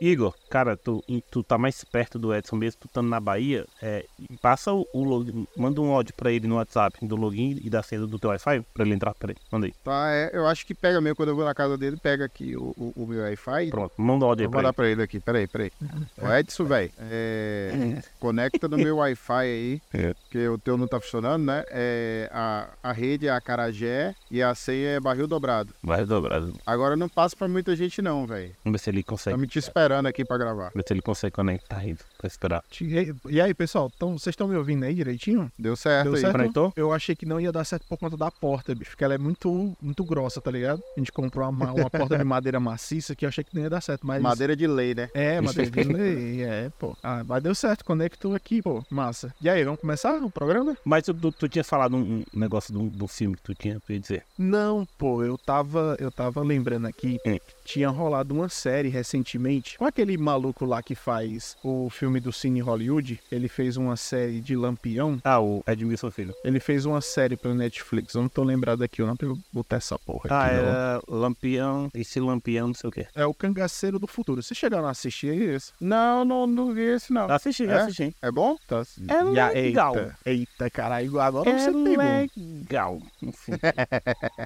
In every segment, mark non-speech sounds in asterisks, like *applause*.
Igor, cara, tu, tu tá mais perto do Edson mesmo, tu estando na Bahia, é, passa o, o login, manda um áudio pra ele no WhatsApp do login e da senha do teu Wi-Fi pra ele entrar, peraí, manda aí. Tá, é, eu acho que pega mesmo, quando eu vou na casa dele, pega aqui o, o, o meu Wi-Fi. Pronto, manda um áudio aí Vou pra mandar ele. pra ele aqui, peraí, peraí. *laughs* Ô Edson, velho, é, conecta no meu Wi-Fi aí, *laughs* É. que o teu não tá funcionando, né? É, a, a rede é Acarajé e a senha é barril dobrado. Vai dobrado. Agora não passa pra muita gente não, velho. Vamos ver se ele Tá consegue. me te esperando aqui pra gravar. Ver se ele consegue conectar aí pra esperar. E aí- E aí, pessoal, vocês estão me ouvindo aí direitinho? Deu certo Deu certo? Conectou? Eu achei que não ia dar certo por conta da porta, bicho, porque ela é muito, muito grossa, tá ligado? A gente comprou uma, uma *laughs* porta de madeira maciça que eu achei que não ia dar certo, mas... Madeira de lei, né? É, madeira de lei, é, pô. Ah, mas deu certo, conectou aqui, pô, massa. E aí, vamos começar o programa? Mas tu, tu, tu tinha falado um, um negócio do, do filme que tu tinha pra dizer. Não, pô, eu tava, eu tava lembrando aqui Hum. que tinha rolado uma série recentemente com aquele maluco lá que faz o filme do Cine Hollywood. Ele fez uma série de Lampião. Ah, o Edmilson Filho. Ele fez uma série pra Netflix. Eu não tô lembrado aqui, eu não tenho botar essa porra Ah, aqui. não. era Lampião, esse Lampião, não sei o quê. É o Cangaceiro do Futuro. Vocês chegaram a assistir esse? Não, não, não vi esse não. Assisti, É? assisti. É bom? Tá. É legal. Eita, eita, caralho, agora É você pegou. legal. Enfim.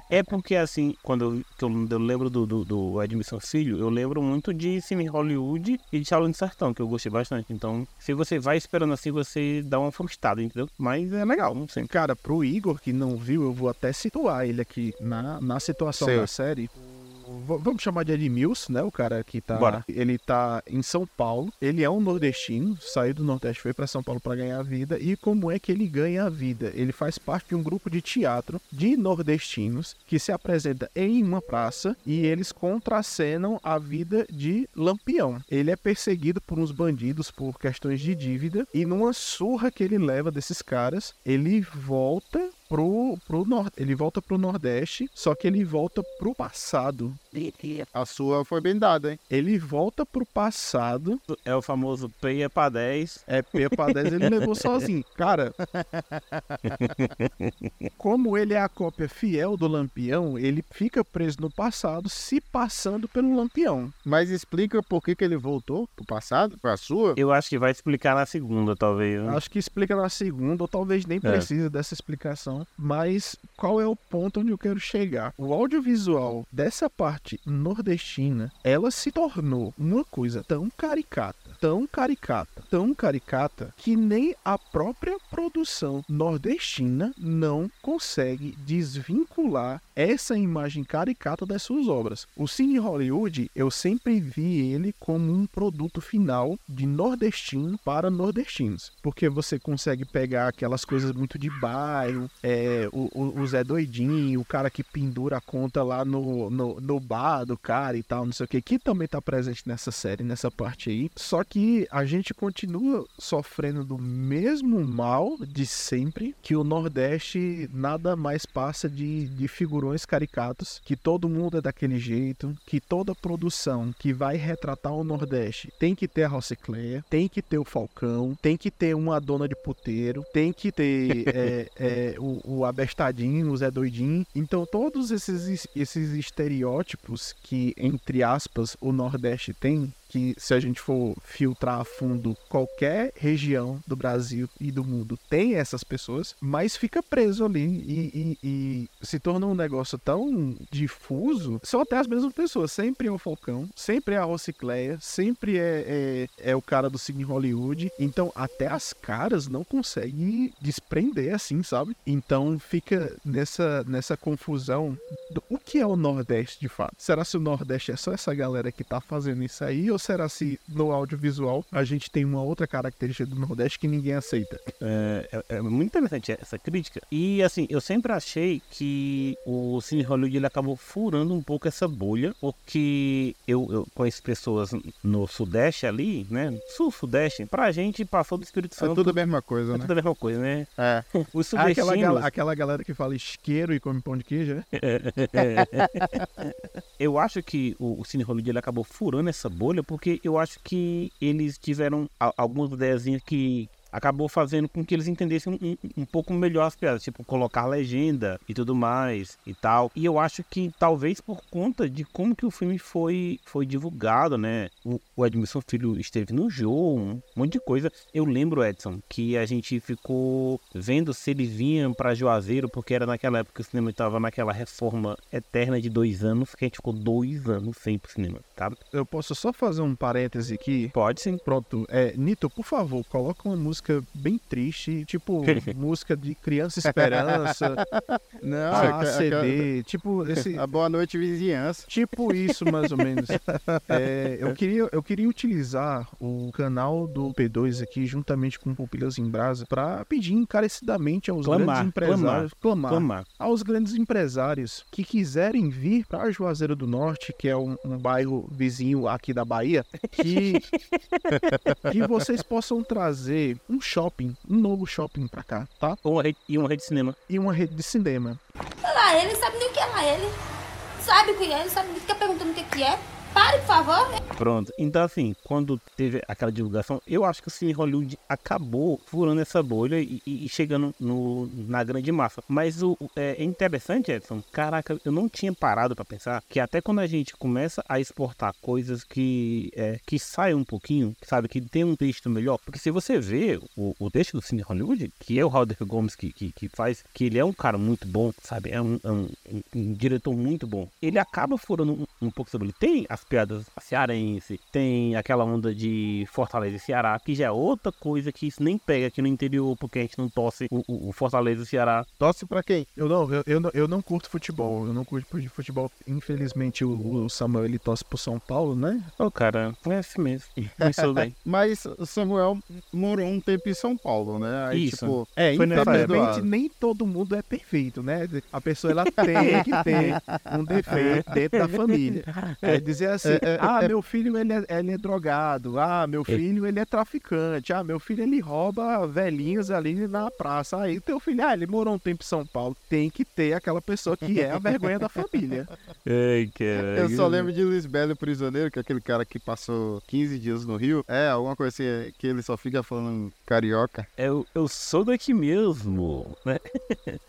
é porque, assim, quando eu, eu lembro do, do, do Edmilson Filho, eu lembro muito de Cine Hollywood e de Shaolin Sertão, que eu gostei bastante. Então, se você vai esperando assim, você dá uma frustrada, entendeu? Mas é legal, não sei. Cara, pro Igor que não viu, eu vou até situar ele aqui na, na situação da série. Vamos chamar de Edmilson, né? O cara que tá. Bora. Ele tá em São Paulo. Ele é um nordestino, saiu do Nordeste, foi pra São Paulo pra ganhar a vida. E como é que ele ganha a vida? Ele faz parte de um grupo de teatro de nordestinos que se apresenta em uma praça e eles contracenam a vida de Lampião. Ele é perseguido por uns bandidos por questões de dívida e numa surra que ele leva desses caras, ele volta pro, pro nor ele volta pro Nordeste, só que ele volta pro passado. A sua foi bem dada, hein? Ele volta pro passado. É o famoso peia pra 10. É P pra 10 ele levou sozinho. *laughs* Cara, como ele é a cópia fiel do Lampião, ele fica preso no passado, se passando pelo Lampião. Mas explica por que, que ele voltou pro passado, pra sua? Eu acho que vai explicar na segunda, talvez. né? Acho que explica na segunda, ou talvez nem precisa dessa explicação. Mas qual é o ponto onde eu quero chegar? O audiovisual dessa parte nordestina, ela se tornou uma coisa tão caricata, tão caricata, tão caricata, que nem a própria produção nordestina não consegue desvincular essa imagem caricata das suas obras. O Cine Hollywood, eu sempre vi ele como um produto final de nordestino para nordestinos. Porque você consegue pegar aquelas coisas muito de bairro, é, o, o, o Zé Doidinho, o cara que pendura a conta lá no, no, no bar do cara e tal, não sei o que, que também tá presente nessa série, nessa parte aí. Só que a gente continua sofrendo do mesmo mal de sempre, que o Nordeste nada mais passa de, de figurões caricatos, que todo mundo é daquele jeito, que toda produção que vai retratar o Nordeste tem que ter a Rocicleia, tem que ter o Falcão, tem que ter uma dona de puteiro, tem que ter *laughs* é, é, o, o Abestadinho, o Zé Doidinho. Então, todos esses, esses estereótipos que, entre aspas, o Nordeste tem, que se a gente for filtrar a fundo qualquer região do Brasil e do mundo tem essas pessoas, mas fica preso ali e, e- e se torna um negócio tão difuso. São até as mesmas pessoas. Sempre é o Falcão, sempre é a Rocicleia, sempre é, é, é o cara do Cine Hollywood. Então até as caras não conseguem desprender assim, sabe? Então fica nessa, nessa confusão do o que é o Nordeste de fato. Será se o Nordeste é só essa galera que tá fazendo isso aí? Ou será se no audiovisual a gente tem uma outra característica do Nordeste que ninguém aceita? É, é- é muito interessante essa crítica. E assim, eu sempre achei que o Cine Hollywood ele acabou furando um pouco essa bolha, porque eu, eu conheço pessoas no Sudeste ali, né? Sul-Sudeste, pra gente passou do Espírito É Santo. tudo a mesma coisa, é né? tudo a mesma coisa, né? É. Os aquela, aquela galera que fala isqueiro e come pão de queijo, né? *laughs* *laughs* eu acho que o, o Cine Hollywood ele acabou furando essa bolha porque eu acho que eles tiveram algumas ideiazinhas que acabou fazendo com que eles entendessem um, um, um, pouco melhor as piadas, tipo, colocar legenda e tudo mais e tal. E eu acho que talvez por conta de como que o filme foi, foi divulgado, né? O, o Edmilson Filho esteve no jogo, um monte de coisa. Eu lembro, Edson, que a gente ficou vendo se ele vinha para Juazeiro, porque era naquela época que o cinema estava naquela reforma eterna de dois anos, que a gente ficou dois anos sem pro cinema, tá? Eu posso só fazer um parêntese aqui? Pode sim. Pronto. É, Nito, por favor, coloca uma música bem triste, tipo *laughs* música de Criança Esperança. *laughs* Não, a CD, tipo esse. A Boa Noite Vizinhança. Tipo isso, mais ou menos. É, eu, queria, eu queria utilizar o canal do P2 aqui, juntamente com Pupilas em Brasa, para pedir encarecidamente aos clamar, grandes empresários, clamar, clamar, aos grandes empresários que quiserem vir para Juazeiro do Norte, que é um, um bairro vizinho aqui da Bahia, que, *laughs* que vocês possam trazer um shopping, um novo shopping para cá, tá? Uma rede, e uma rede de cinema. E uma rede de cinema. Lá ele sabe nem o que é lá ele. Sabe o que é, ele sabe, fica perguntando o que, que é. Pare, por favor. Pronto. Então, assim, quando teve aquela divulgação, eu acho que o Cine Hollywood acabou furando essa bolha e, e chegando no, na grande massa. Mas o, é interessante, Edson. Caraca, eu não tinha parado para pensar que até quando a gente começa a exportar coisas que, é, que saem um pouquinho, sabe, que tem um texto melhor. Porque se você vê o, o texto do Cine Hollywood, que é o Halder Gomes que, que, que, faz, que ele é um cara muito bom, sabe, é um, é um, um, um diretor muito bom. Ele acaba furando um pouco sobre ele. Tem as piadas cearense, tem aquela onda de Fortaleza e Ceará, que já é outra coisa que isso nem pega aqui no interior, porque a gente não torce o, o, o Fortaleza e o Ceará. Torce pra quem? Eu não, eu, eu, não, eu não curto futebol, eu não curto futebol. Infelizmente o, o Samuel ele torce pro São Paulo, né? Ô, oh, cara, é assim mesmo. *laughs* Pensou bem. Mas o Samuel morou um tempo em São Paulo, né? Aí, Isso. Tipo, é, infelizmente nem todo mundo é perfeito, né? A pessoa ela tem que ter um defeito dentro da *laughs* família. É dizer assim, é, é, ah, é, meu filho ele é, ele é drogado, ah, meu filho ele é traficante, ah, meu filho ele rouba velhinhos ali na praça. Aí teu filho, ah, ele morou um tempo em São Paulo, tem que ter aquela pessoa que é a vergonha da família. *laughs* Ei, cara. Eu só lembro de Luiz Belo Prisioneiro, que é aquele cara que passou 15 dias no Rio. É, alguma coisa assim, que ele só fica falando carioca. Eu, eu sou daqui mesmo, né? *laughs*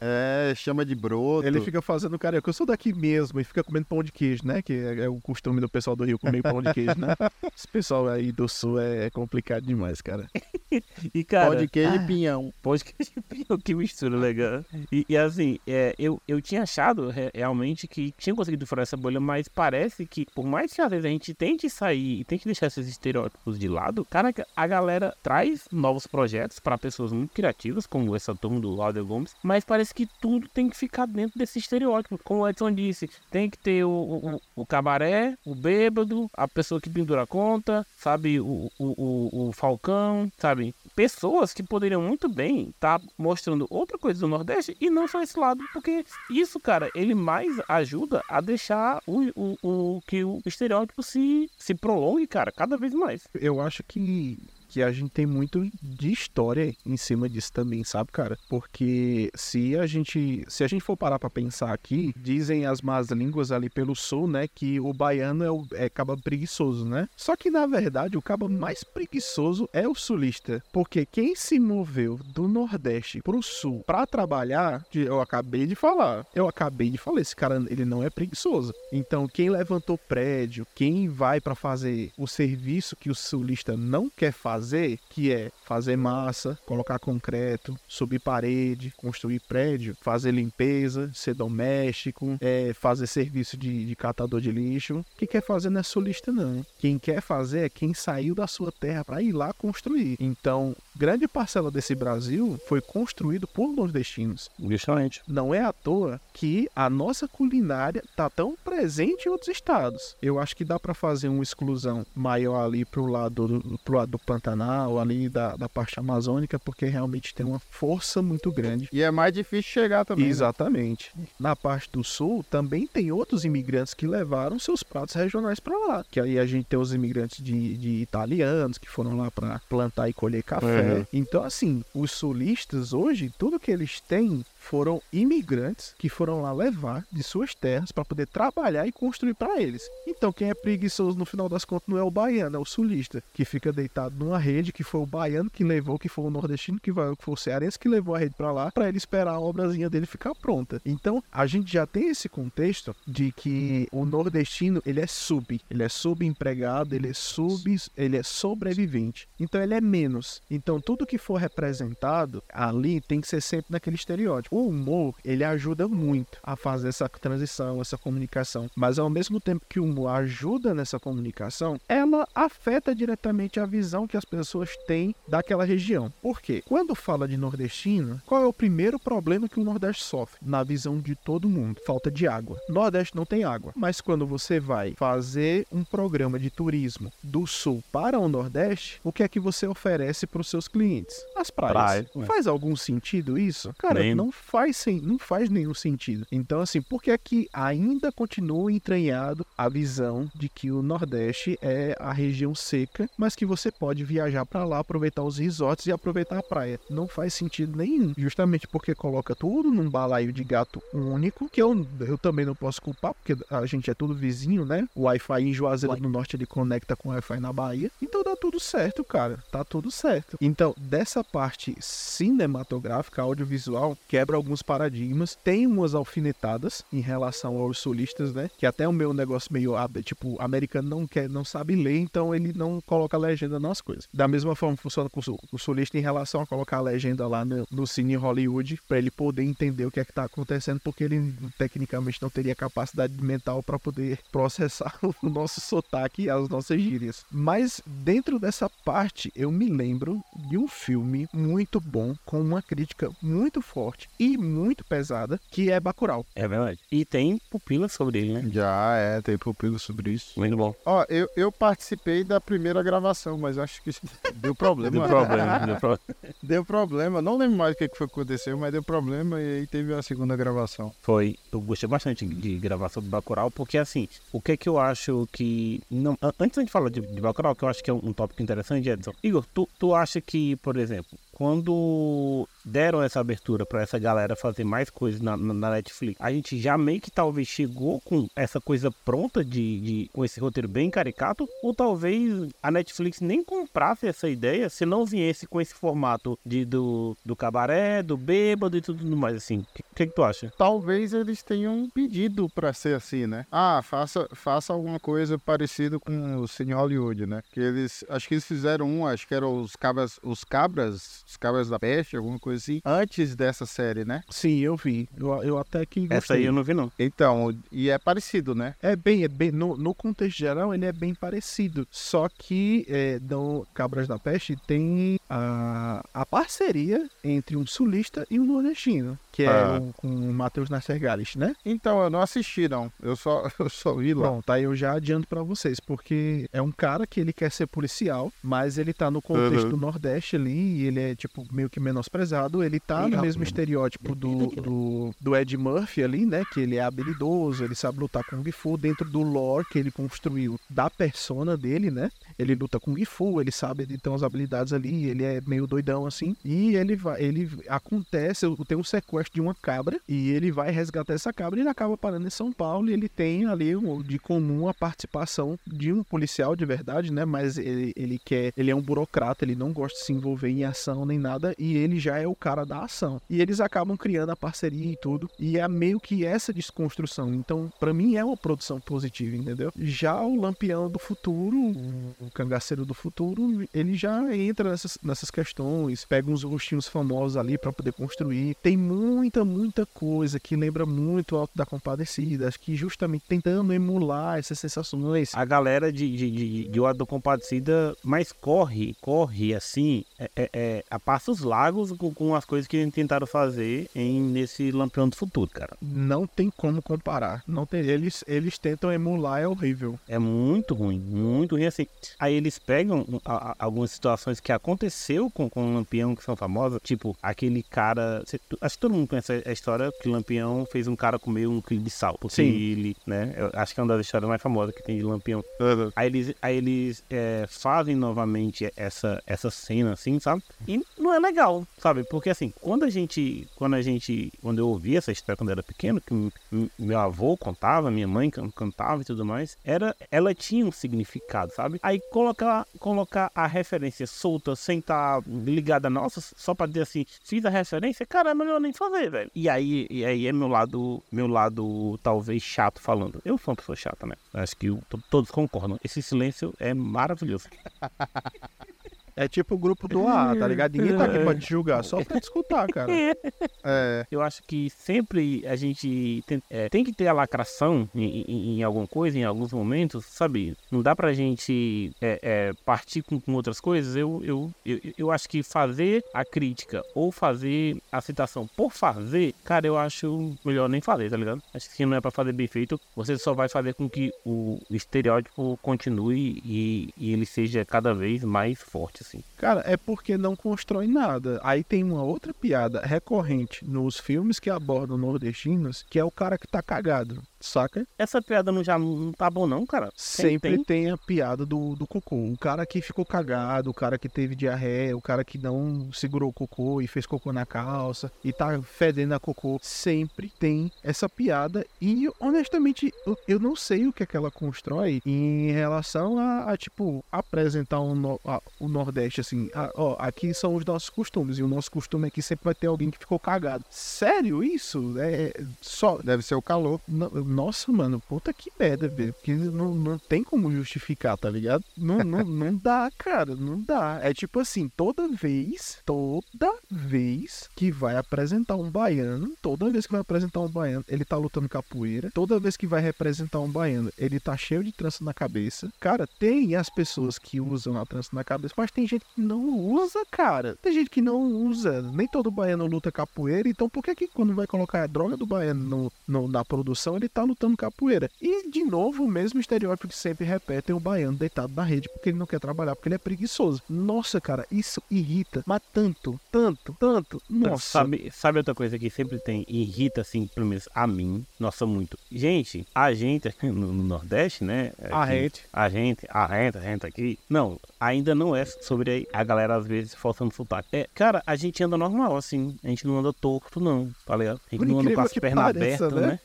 É, chama de broto. Ele fica fazendo carioca, eu sou daqui mesmo, e fica comendo pão de queijo, né? Que é, é o costume do pessoal do Rio comer pão de queijo, né? *laughs* Esse pessoal aí do sul é complicado demais, cara. *laughs* e, cara... Pão de queijo ah, e pinhão. Pão de queijo e pinhão, que mistura legal. E, e assim, é, eu, eu tinha achado realmente que tinha conseguido furar essa bolha, mas parece que, por mais que às vezes a gente tente sair e tente deixar esses estereótipos de lado, cara, a galera traz novos projetos para pessoas muito criativas, como essa turma do Alder Gomes, mas parece que tudo tem que ficar dentro desse estereótipo. Como o Edson disse, tem que ter o, o, o cabaré, o bêbado, a pessoa que pendura a conta, sabe, o, o, o, o Falcão, sabe? Pessoas que poderiam muito bem estar tá mostrando outra coisa do Nordeste e não só esse lado, porque isso, cara, ele mais ajuda a deixar o, o, o que o estereótipo se, se prolongue, cara, cada vez mais. Eu acho que que a gente tem muito de história em cima disso também, sabe, cara? Porque se a gente, se a gente for parar para pensar aqui, dizem as más línguas ali pelo sul, né, que o baiano é o é caba preguiçoso, né? Só que na verdade o caba mais preguiçoso é o sulista, porque quem se moveu do Nordeste pro sul para trabalhar, eu acabei de falar, eu acabei de falar, esse cara ele não é preguiçoso. Então quem levantou prédio, quem vai para fazer o serviço que o sulista não quer fazer fazer, que é fazer massa, colocar concreto, subir parede, construir prédio, fazer limpeza, ser doméstico, é, fazer serviço de, de catador de lixo. Quem quer fazer não é solista, não. Quem quer fazer é quem saiu da sua terra para ir lá construir. Então, grande parcela desse Brasil foi construído por nordestinos. Justamente. Não é à toa que a nossa culinária tá tão presente em outros estados. Eu acho que dá para fazer uma exclusão maior ali pro lado do, pro lado do Pantanal, ali da, da parte amazônica, porque realmente tem uma força muito grande. E é mais difícil chegar também. Né? Exatamente. Né? Na parte do sul também tem outros imigrantes que levaram seus pratos regionais para lá. Que aí a gente tem os imigrantes de, de italianos que foram lá para plantar e colher café. Uhum. Então, assim, os sulistas hoje, tudo que eles têm foram imigrantes que foram lá levar de suas terras para poder trabalhar e construir para eles. Então, quem é preguiçoso no final das contas não é o baiano, é o sulista, que fica deitado numa rede, que foi o baiano que levou, que foi o nordestino que, vai, que foi o cearense que levou a rede para lá, para ele esperar a obrazinha dele ficar pronta. Então, a gente já tem esse contexto de que o nordestino, ele é sub, ele é subempregado, ele é sub, ele é sobrevivente. Então, ele é menos. Então, tudo que for representado ali tem que ser sempre naquele estereótipo. O humor, ele ajuda muito a fazer essa transição, essa comunicação. Mas ao mesmo tempo que o humor ajuda nessa comunicação, ela afeta diretamente a visão que as pessoas têm daquela região. Por quê? Quando fala de nordestino, qual é o primeiro problema que o Nordeste sofre? Na visão de todo mundo, falta de água. Nordeste não tem água, mas quando você vai fazer um programa de turismo do sul para o Nordeste, o que é que você oferece para os seus clientes? As praias. Praia. Faz algum sentido isso? Cara, Nem. não faz sem, não faz nenhum sentido. Então, assim, por que é que ainda continua entranhado a visão de que o Nordeste é a região seca, mas que você pode viajar para lá, aproveitar os resorts e aproveitar a praia? Não faz sentido nenhum. Justamente porque coloca tudo num balaio de gato único, que eu, eu também não posso culpar, porque a gente é tudo vizinho, né? O Wi-Fi em Juazeiro do Norte ele conecta com o Wi-Fi na Bahia. Então dá tudo certo, cara. Tá tudo certo. Então, dessa parte cinematográfica, audiovisual, quebra alguns paradigmas. Tem umas alfinetadas em relação aos solistas, né? Que até o meu negócio meio tipo, americano não quer, não sabe ler, então ele não coloca legenda nas coisas. Da mesma forma funciona com o solista em relação a colocar a legenda lá no, no cine Hollywood para ele poder entender o que é que tá acontecendo, porque ele tecnicamente não teria capacidade mental para poder processar *laughs* o nosso sotaque e as nossas gírias. Mas dentro dessa parte, eu me lembro de um filme muito bom, com uma crítica muito forte e muito pesada, que é Bacurau. É verdade. E tem pupilas sobre ele, né? Já é, tem pupilo sobre isso. Muito bom. Ó, eu, eu participei da primeira gravação, mas acho que *laughs* deu problema. Deu problema, deu problema. *laughs* Deu problema. Não lembro mais o que que foi que aconteceu, mas deu problema e aí teve a segunda gravação. Foi. Eu gostei bastante de gravar sobre Bacurau, porque assim, o que que eu acho que. Não, an- antes de falar de, de Bacurau, que eu acho que é um, um tópico interessante, Edson. Igor, tu, tu acha que, por exemplo, quando deram essa abertura pra essa galera fazer mais coisas na, na- Netflix, a gente já meio que talvez chegou com essa coisa pronta de, de com esse roteiro bem caricato, ou talvez a Netflix nem comprasse essa ideia se não viesse com esse formato de, do, do cabaré, do bêbado e tudo mais assim. O que, que, que tu acha? Talvez eles tenham pedido pra ser assim, né? Ah, faça, faça alguma coisa parecida com o Cine Hollywood, né? Que eles, acho que eles fizeram um, acho que eram os cabras, os cabras, os cabras da peste, alguma coisa assim, antes dessa série, né? Sim, eu vi. Eu, eu até que gostei. Essa aí eu não vi, não. Então, e é parecido, né? É bem, é bem no, no contexto geral ele é bem parecido. Só que é, no Cabras da Peste tem a, a parceria entre um sulista e um nordestino, que é Ah. o, com o Matheus Nassergalis, né? Então, eu não assisti, não. Eu só, *laughs* eu só vi lá. Pronto, aí eu já adianto pra vocês, porque é um cara que ele quer ser policial, mas ele tá no contexto Uhum. do Nordeste ali, e ele é, tipo, meio que menosprezado. Ele tá no mesmo estereótipo do, do, do Ed Murphy ali, né? Que ele é habilidoso, ele sabe lutar com Kung Fu dentro do lore que ele construiu da persona dele, né? Ele luta com Kung Fu, ele sabe, ele tem umas habilidades ali, ele é meio doidão assim. E ele vai, ele acontece, tem um sequestro de uma cabra e ele vai resgatar essa cabra e ele acaba parando em São Paulo e ele tem ali de comum a participação de um policial de verdade, né? Mas ele, ele quer, ele é um burocrata, ele não gosta de se envolver em ação nem nada e ele já é o cara da ação. E eles acabam criando a parceria e tudo e é meio que essa desconstrução. Então, pra mim é uma produção positiva, entendeu? Já o Lampião do Futuro, o Cangaceiro do Futuro, ele já entra nessas, nessas questões, pega uns rostinhos famosos ali pra poder construir. Tem muita, muita coisa que lembra muito o Alto da Compadecida, acho que justamente tentando emular essas sensações. A galera de, de, de, de O Auto da Compadecida, mas corre, corre assim, é, é- é, a passos largos com, com as coisas que tentaram fazer em, nesse Lampião do Futuro, cara. Não tem como comparar. Não tem, eles, eles tentam emular, é horrível. É muito ruim, muito ruim assim. Aí eles pegam a- a- algumas situações que aconteceu com, com o Lampião que são famosas, tipo, aquele cara. acho que todo mundo conhece a história que Lampião fez um cara comer um quilo de sal. Porque Sim. ele, né? acho que é uma das histórias mais famosas que tem de Lampião. Aí eles, aí eles é, fazem novamente essa, essa cena, assim, sabe? E não é legal, sabe? Porque assim, quando a gente. Quando a gente. Quando eu ouvi essa história quando eu era pequeno, que meu avô contava, minha mãe can- cantava e tudo mais, era, ela tinha um significado, sabe? Aí colocar, colocar a referência solta, sem estar ligada a nossa, só pra dizer assim, fiz a referência, cara, é melhor nem fazer, velho. E aí, e aí é meu lado, meu lado talvez chato falando. Eu sou uma pessoa chata, né? Acho que to- todos concordam. Esse silêncio é maravilhoso. *laughs* É tipo o grupo do AA, tá ligado? Ninguém tá aqui pra te julgar, só pra te escutar, cara. *laughs* É, Eu acho que sempre a gente tem, é, tem que ter a lacração em, em- em alguma coisa, em alguns momentos, sabe? Não dá pra gente é, é, partir com, com outras coisas. Eu, eu, eu, eu acho que fazer a crítica ou fazer a citação por fazer, cara, eu acho melhor nem fazer, tá ligado? Acho que se não é pra fazer bem feito, você só vai fazer com que o estereótipo continue e, e ele seja cada vez mais forte, assim. Cara, é porque não constrói nada. Aí tem uma outra piada recorrente nos filmes que abordam nordestinos, que é o cara que tá cagado, saca? Essa piada não já não tá bom, não, cara? Tem- Sempre tem? tem a piada do, do cocô. O cara que ficou cagado, o cara que teve diarreia, o cara que não segurou o cocô e fez cocô na calça e tá fedendo a cocô. Sempre tem essa piada. E honestamente, eu, eu não sei o que é que ela constrói em relação a, a, tipo, apresentar um no- a- o Nordeste assim. a- ó, aqui são os nossos costumes. E o nosso costume é que sempre vai ter alguém que ficou cagado. Sério isso? É só. deve ser o calor. No- Nossa, mano, puta que merda, velho. Porque não, não tem como justificar, tá ligado? Não, não, não dá, cara, não dá. É tipo assim, toda vez, toda vez que vai apresentar um baiano, toda vez que vai apresentar um baiano, ele tá lutando capoeira. Toda vez que vai representar um baiano, ele tá cheio de trança na cabeça. Cara, tem as pessoas que usam a trança na cabeça, mas tem gente que não usa, cara. Tem gente que não usa. Nem todo baiano luta capoeira, então por que que quando vai colocar a droga do baiano no, no- na produção, ele tá lutando capoeira? E, de novo, o mesmo estereótipo que sempre repetem, o baiano deitado na rede porque ele não quer trabalhar, porque ele é preguiçoso. Nossa, cara, isso irrita, mas tanto, tanto, tanto. Nossa. Sabe, sabe outra coisa que sempre tem, irrita assim, pelo menos a mim, nossa, muito. Gente, a gente aqui no, no Nordeste, né? A aqui, gente. A gente, a gente, a gente aqui. Não, ainda não é sobre a galera às vezes forçando sotaque. É, cara, a gente anda normal, assim. A gente não anda torto, não, tá ligado? A gente Por não anda com as pernas abertas, né? né?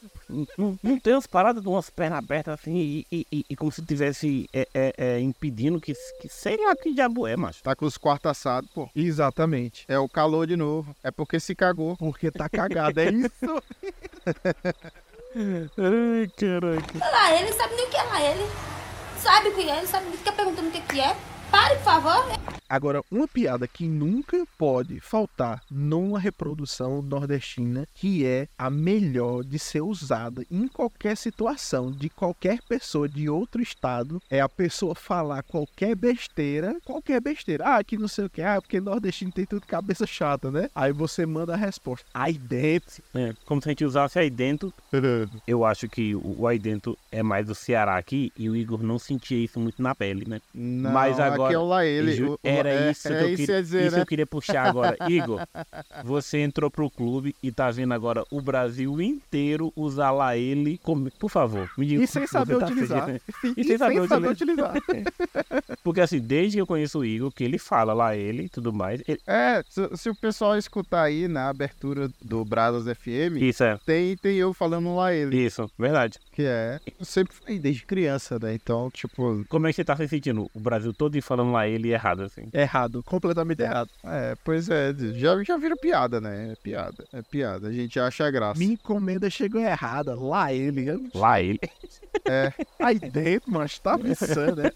Não, tem umas paradas de umas pernas abertas assim e, e- e- e como se tivesse é, é, é, impedindo que, que sei lá que diabo é, macho. Tá com os quartos assados, pô. Exatamente. É o calor de novo. É porque se cagou. Porque tá cagado, é isso. *laughs* Ai, caraca. Lá ele sabe nem o que é lá ele. Sabe o que é, ele sabe, fica perguntando o que que é. Pare, por favor. Agora, uma piada que nunca pode faltar numa reprodução nordestina, que é a melhor de ser usada em qualquer situação, de qualquer pessoa de outro estado, é a pessoa falar qualquer besteira, qualquer besteira. Ah, que não sei o que, ah, porque nordestino tem tudo cabeça chata, né? Aí você manda a resposta. Aí dentro. É, como se a gente usasse aí dentro. Eu acho que o, aí dentro é mais do Ceará aqui e o Igor não sentia isso muito na pele, né? Não, Mas agora- é ele. Ju- Era é, isso é que eu queria, ia dizer, isso né? eu queria puxar agora. *laughs* Igor, você entrou pro clube e tá vendo agora o Brasil inteiro usar lá ele. Como... Por favor, me diga. E sem como saber tá utilizar. sentindo. E, sem saber utilizar. *laughs* Porque assim, desde que eu conheço o Igor, que ele fala lá ele e tudo mais. ele- É, se, se o pessoal escutar aí na abertura do Brazos FM, Isso é. tem, tem eu falando lá ele. Isso, verdade. Que é. Eu sempre falei desde criança, né? Então, tipo. Como é que você tá se sentindo? O Brasil todo falando lá ele errado, assim. Errado, completamente errado. É, pois é. Já, já vira piada, né? É piada. É piada. A gente acha graça. Minha encomenda chegou errada. Lá ele. Lá ele. É. *laughs* Aí dentro, mas tá pensando, né?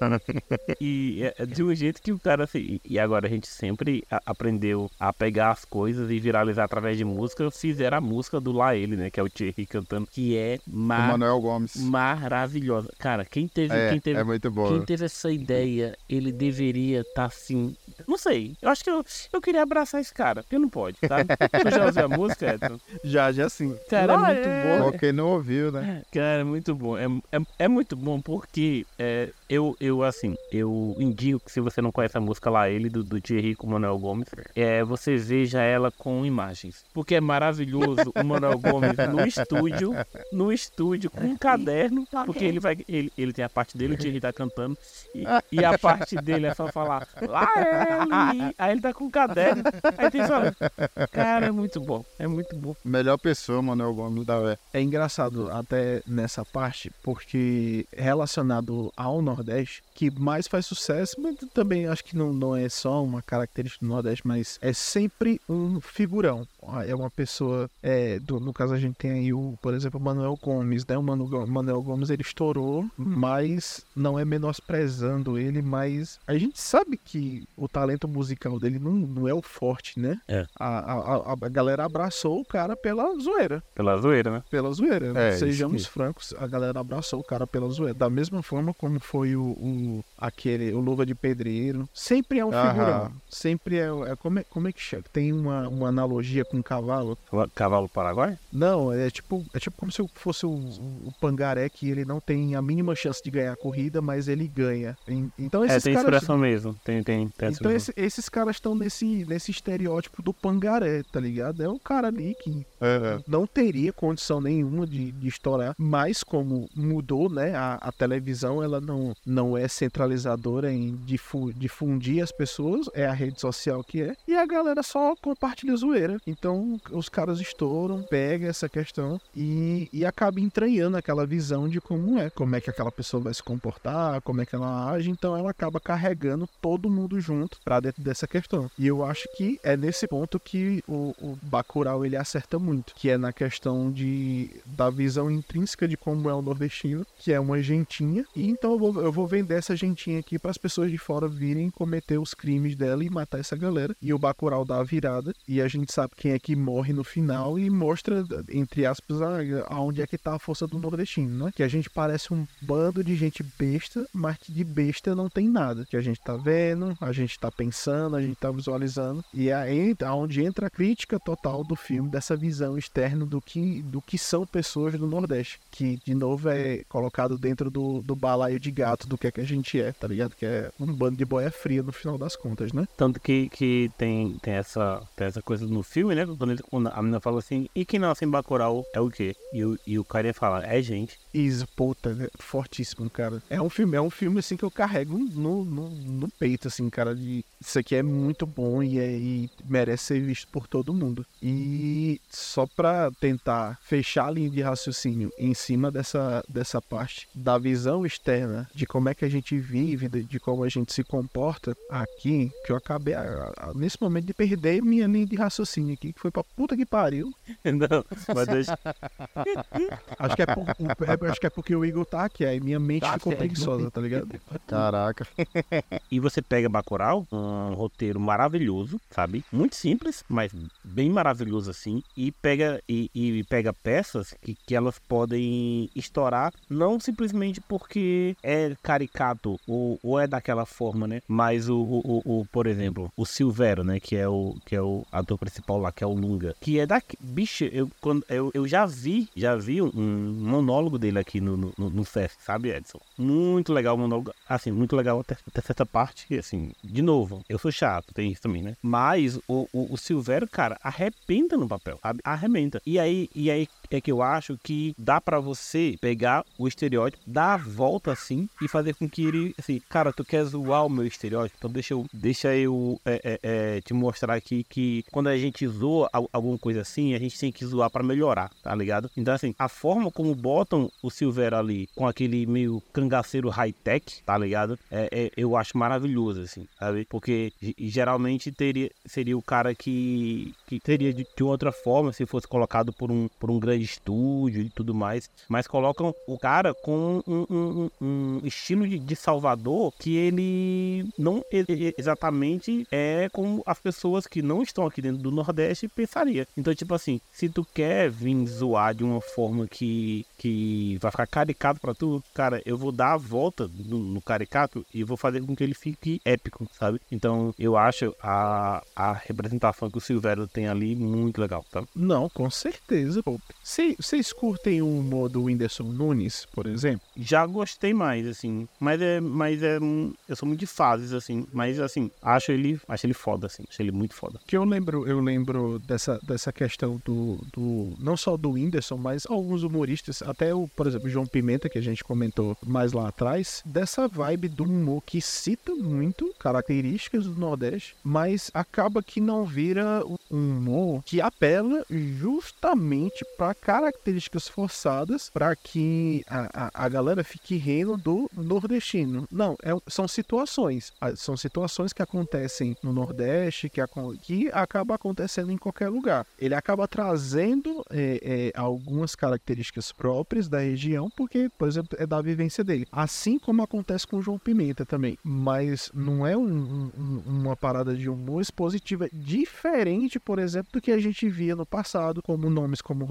*laughs* E é de um jeito que o cara assim. E agora a gente sempre a- aprendeu a pegar as coisas e viralizar através de música. Fizeram a música do Lá Ele, né? Que é o Thierry cantando. Que é O ma Manuel Gomes. maravilhosa. Cara, quem teve. É, quem teve é muito bom. Quem teve essa ideia cara, ele deveria estar assim. Não sei. Eu acho que eu, eu queria abraçar esse cara, porque não pode, sabe? tu já ouviu a música, Edson? Já, já sim. Cara, é muito é- bom. Quem não ouviu, né? Cara, é muito bom. É, é, é muito bom porque é, eu, eu, assim, eu indico que se você não conhece a música lá, ele, do, do Thierry com o Manuel Gomes, é, você veja ela com imagens. Porque é maravilhoso o Manuel Gomes no estúdio, no estúdio, com um caderno, porque ele vai. Ele, ele tem a parte dele, o Thierry tá cantando, e, e a parte dele é só falar, lá ele! Aí ele tá com um caderno, aí tem só. Cara, é muito bom, é muito bom. Melhor pessoa, Manuel Gomes da Vé. É engraçado até nessa parte, porque relacionado ao Nordeste, que mais faz sucesso, mas também acho que não, não é só uma característica do Nordeste, mas é sempre um figurão. É uma pessoa, é, do- no caso a gente tem aí, o, por exemplo, o Manuel Gomes, né? O Manu, Manuel Gomes ele estourou, mas não é menosprezando ele, mas a gente sabe que o talento musical dele não, não é o forte, né? É. A, a, a, galera abraçou o cara pela zoeira Pela zoeira, né? pela zoeira. É, Sejamos francos, a galera abraçou o cara pela zoeira. Da mesma forma como foi o, o- aquele o Luva de Pedreiro. Sempre é um Aham. figurão. Sempre é, é como é como é que chega? Tem uma, uma analogia com cavalo. Cavalo Paraguai? Não, é tipo é tipo como se fosse o, o Pangaré que ele não tem a mínima chance de ganhar a corrida, mas ele ganha. Então É, esses tem caras expressão mesmo. Tem, tem, tem então esse- esses caras estão nesse, nesse estereótipo do pangaré, tá ligado? É o cara ali que É, não teria condição nenhuma de, de estourar, mas como mudou, né, a, a televisão ela não, não é centralizadora em difu- difundir as pessoas, é a rede social que é, e a galera só compartilha zoeira. Então os caras estouram, pega essa questão e, e acaba entranhando aquela visão de como é, como é que aquela pessoa vai se comportar, como é que ela age, então ela acaba carregando todo mundo junto pra dentro dessa questão. E eu acho que é nesse ponto que o, o Bacurau ele acerta muito, que é na questão de da visão intrínseca de como é o nordestino, que é uma gentinha, e então eu vou, eu vou vender essa gentinha aqui para as pessoas de fora virem cometer os crimes dela e matar essa galera. E o Bacurau dá a virada, e a gente sabe quem é que morre no final e mostra, entre aspas, aonde é que tá a força do nordestino, né? Que a gente parece um bando de gente besta, mas que de besta não tem nada. Que a gente tá vendo, a gente tá pensando, a gente tá visualizando, e é aí onde entra a crítica total do filme, dessa visão externa do que, do que são pessoas do Nordeste. Que, de novo, é colocado dentro do, do balaio de do que é que a gente é, tá ligado? Que é um bando de boia fria no final das contas, né? Tanto que, que tem, tem, essa, tem essa coisa no filme, né? Quando, a menina fala assim, e quem nasce em Bacurau é o quê? E, o- e o cara ia falar, é gente. Isso, puta, né? fortíssimo, cara. É um filme, é um filme assim que eu carrego no, no, no peito, assim, cara, de isso aqui é muito bom e, é, e merece ser visto por todo mundo. E só pra tentar fechar a linha de raciocínio em cima dessa, dessa parte da visão externa de como é que a gente vive, de, de como a gente se comporta aqui, que eu acabei a- a- nesse momento de perder minha linha de raciocínio aqui, que foi pra puta que pariu. *laughs* Não, mas deixa. *laughs* Acho que é, por- é- acho que é porque o Igor tá aqui, aí minha mente Tá ficou preguiçosa, tá ligado? Caraca. E você pega Bacurau, um roteiro maravilhoso, sabe? Muito simples, mas bem maravilhoso assim. E pega, e, e pega peças que, que elas podem estourar, não simplesmente porque é caricato ou, ou é daquela forma, né? Mas o, o, o- o, por exemplo, o Silvero, né? Que é o, que é o ator principal lá, que é o Lunga. Que é da. Bicho, eu, quando, eu, eu já vi, já vi um, um monólogo dele aqui no, no, no, no CEF, sabe, Edson? Muito legal o monólogo. Assim, muito legal até, até certa parte. Assim, de novo, eu sou chato, tem isso também, né? Mas o, o, o Silvério, cara, arrebenta no papel, sabe? Arrebenta. E aí, e aí é que eu acho que dá pra você pegar o estereótipo, dar a volta assim e fazer com que ele, assim, cara, tu quer zoar o meu estereótipo, então deixa eu, deixa eu é, é, é, te mostrar aqui que quando a gente zoa al- alguma coisa assim, a gente tem que zoar pra melhorar, tá ligado? Então, assim, a forma como botam o Silver ali com aquele meio cangaceiro high-tech, tá ligado? É, é- eu acho maravilhoso, assim, sabe? Porque ge- geralmente teria, seria o cara que, que teria de, de outra forma se fosse colocado por um, por um grande de estúdio e tudo mais, mas colocam o cara com um, um, um estilo de, de, Salvador que ele não exatamente é como as pessoas que não estão aqui dentro do Nordeste pensaria. Então, tipo assim, se tu quer vir zoar de uma forma que, que vai ficar caricato para tu, cara, eu vou dar a volta no, no caricato e vou fazer com que ele fique épico, sabe? Então, eu acho a, a representação que o Silvério tem ali muito legal, tá? Não, com certeza. Vocês curtem o humor do Whindersson Nunes, por exemplo? Já gostei mais, assim. Mas é. Mas é. Eu sou muito de fases, assim. Mas assim, acho ele. Acho ele foda, assim. Acho ele muito foda. Que eu lembro, eu lembro dessa, dessa questão do, do. Não só do Whindersson, mas alguns humoristas, até o, por exemplo, João Pimenta, que a gente comentou mais lá atrás, dessa vibe do humor que cita muito características do Nordeste, mas acaba que não vira um humor que apela justamente para características forçadas para que a, a, a, galera fique rindo do nordestino. Não, é, são situações. São situações que acontecem no Nordeste, que, que acaba acontecendo em qualquer lugar. Ele acaba trazendo é, é, algumas características próprias da região, porque, por exemplo, é da vivência dele. Assim como acontece com o João Pimenta também. Mas não é um, um, uma parada de humor expositiva diferente, por exemplo, do que a gente via no passado, como nomes como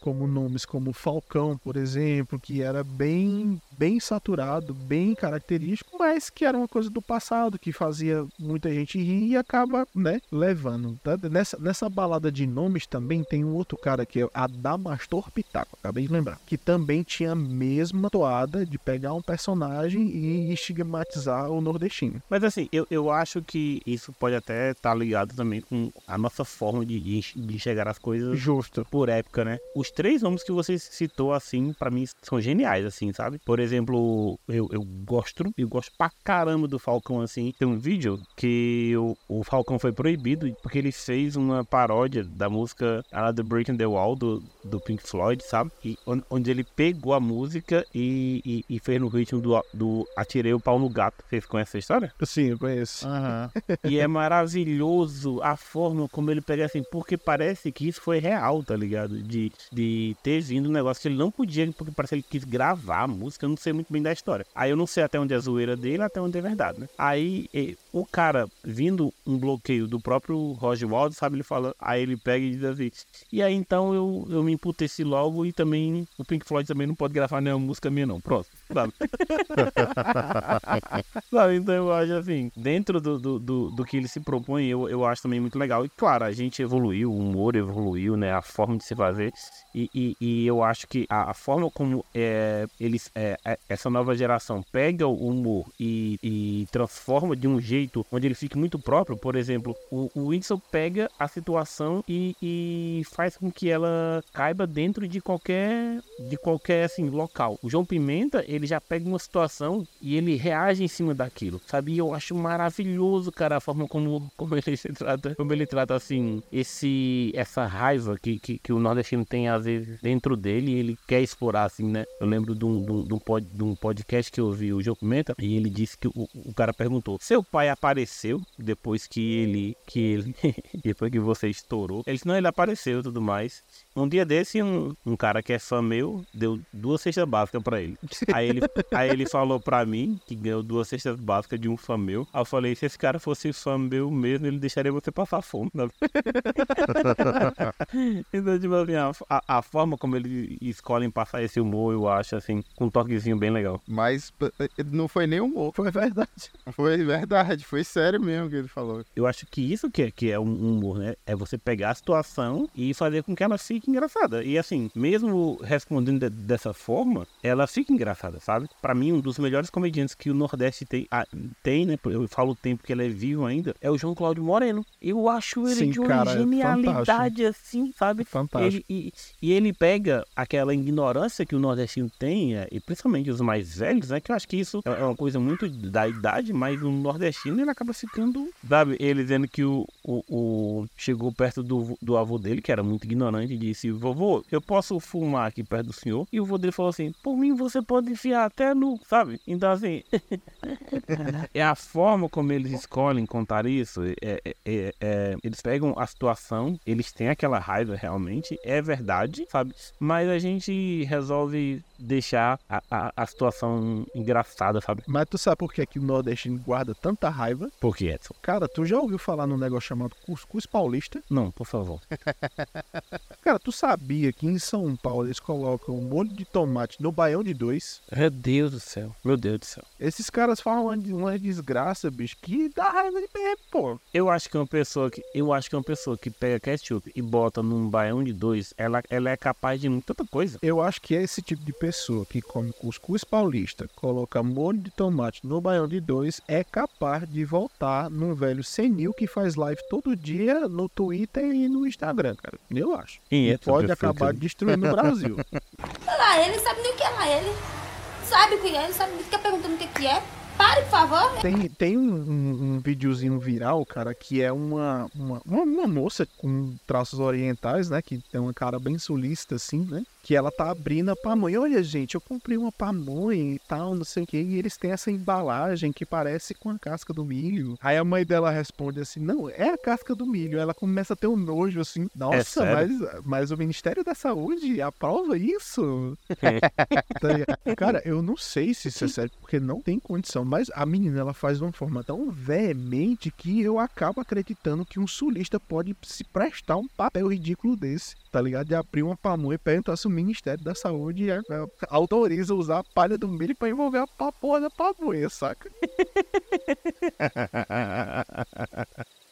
Como nomes como Falcão, por exemplo, que era bem bem saturado, bem característico, mas que era uma coisa do passado, que fazia muita gente rir e acaba, né, levando. Tá? Nessa, nessa balada de nomes também tem um outro cara que é Adamastor Pitaco, acabei de lembrar, que também tinha a mesma toada de pegar um personagem e estigmatizar o nordestino. Mas assim, eu, eu acho que isso pode até estar tá ligado também com a nossa forma de, de enxergar as coisas Justo. por época, né? Os três nomes que você citou, assim, para mim são geniais, assim, sabe? Por exemplo, eu, eu gosto, eu gosto pra caramba do Falcão, assim. Tem um vídeo que o, o Falcão foi proibido porque ele fez uma paródia da música The Breaking the Wall do, do Pink Floyd, sabe? E, onde ele pegou a música e, e, e fez no ritmo do, do Atirei o Pau no Gato. Vocês conhecem essa história? Sim, eu conheço. Uhum. e é maravilhoso a forma como ele pega assim, porque parece que isso foi real, tá ligado? De, de ter vindo um negócio que ele não podia, porque parece que ele quis gravar a música, eu não sei muito bem da história. Aí eu não sei até onde é a zoeira dele, até onde é verdade, né? Aí o cara, vindo um bloqueio do próprio Roger Waldo, sabe, ele fala, aí ele pega e diz assim, e aí então eu, eu me emputeci logo e também o Pink Floyd também não pode gravar nenhuma música minha não, pronto, sabe? *laughs* sabe, então eu acho assim, dentro do, do, do, do, que ele se propõe, eu, eu acho também muito legal. E claro, a gente evoluiu, o humor evoluiu, né? A forma de se fazer. E, e, e eu acho que a, a forma como é, eles, é, é essa nova geração pega o humor e, e, transforma de um jeito onde ele fique muito próprio. Por exemplo, o, o Whindersson pega a situação e, e faz com que ela caiba dentro de qualquer de qualquer assim local. O João Pimenta ele já pega uma situação e ele reage em cima daquilo, sabe? E eu acho maravilhoso, cara, a forma como, como ele se trata, como ele trata assim esse essa raiva que, que, que o nordestino tem às vezes dentro dele e ele quer explorar assim, né? Eu lembro de um, de um, de um, pod, de um podcast que eu ouvi o João Pimenta e ele disse que o, o cara perguntou: "Seu pai apareceu depois que ele que ele *laughs* depois que você estourou?" Ele disse: "Não, ele apareceu e tudo mais." Um dia desse, um, um cara que é fã meu deu duas cestas básicas pra ele. Aí *laughs* ele, aí ele falou pra mim que ganhou duas cestas básicas de um fã meu. Aí eu falei: se esse cara fosse fã meu mesmo, ele deixaria você passar fome. Né? *laughs* então, tipo assim, a, a, a, forma como eles escolhem passar esse humor, eu acho, assim, com um toquezinho bem legal. Mas não foi nem humor, foi verdade. *laughs* Foi verdade, foi sério mesmo que ele falou. Eu acho que isso que é, que é um humor, né? É você pegar a situação e fazer com que ela fique engraçada. E assim, mesmo respondendo de, dessa forma, ela fica engraçada, sabe? Para mim, um dos melhores comediantes que o Nordeste tem, ah, tem, né? Eu falo o tempo que ele é vivo ainda, é o João Cláudio Moreno. Eu acho ele Sim, de uma cara, é genialidade, é assim, sabe? Fantástico. Ele, e, e, ele pega aquela ignorância que o nordestino tem, é, e principalmente os mais velhos, né? Que eu acho que isso é uma coisa muito da idade, mas o nordestino ele acaba ficando, sabe? Ele dizendo que o, o, o chegou perto do, do avô dele, que era muito ignorante, e disse: Vovô, eu posso fumar aqui perto do senhor? E o vô dele falou assim: Por mim você pode enfiar até no, sabe? Então, assim, *laughs* é a forma como eles escolhem contar isso. É, é, é, é, eles pegam a situação, eles têm aquela raiva realmente, é verdade, sabe? Mas a gente resolve deixar a, a, a situação engraçada, sabe? Mas tu sabe por que, que o nordestino guarda tanta raiva? Por que, Edson? Cara, tu já ouviu falar num negócio chamado cuscuz paulista? Não, por favor. *laughs* Cara, tu sabia que em São Paulo eles colocam um molho de tomate no baião de dois? Meu Deus do céu. Meu Deus do céu. Esses caras falam uma, uma desgraça, bicho, que dá raiva de pé, pô. Eu acho que uma pessoa que eu acho que uma pessoa que pega ketchup e bota num baião de dois, ela, ela é capaz de muita coisa. Eu acho que é esse tipo de pessoa que come cuscuz paulista, coloca molho de tomate no baião de dois, é capaz de voltar num velho senil que faz live todo dia no Twitter e no Instagram, cara. Eu acho. É E pode acabar que- destruindo o Brasil. *laughs* Lá ele, sabe nem o que é lá ele. Sabe o que é, ele sabe, fica perguntando o que que é. Pare, por favor. Tem, tem um, um, videozinho viral, cara, que é uma, uma, uma, moça com traços orientais, né? Que tem uma cara bem sulista, assim, né? Que ela tá abrindo a pamonha. Olha, gente, eu comprei uma pamonha e tal, não sei o que. E eles têm essa embalagem que parece com a casca do milho. Aí a mãe dela responde assim: Não, é a casca do milho. Ela começa a ter um nojo assim. Nossa, sério? mas, mas o Ministério da Saúde aprova isso? *laughs* Tá? Cara, eu não sei se isso é sério, porque não tem condição. Mas a menina, ela faz de uma forma tão veemente que eu acabo acreditando que um sulista pode se prestar um papel ridículo desse, tá ligado? De abrir uma pamonha e perguntar se o Ministério da Saúde é- é- autoriza usar a palha do milho pra envolver a porra da pamonha, saca? *laughs*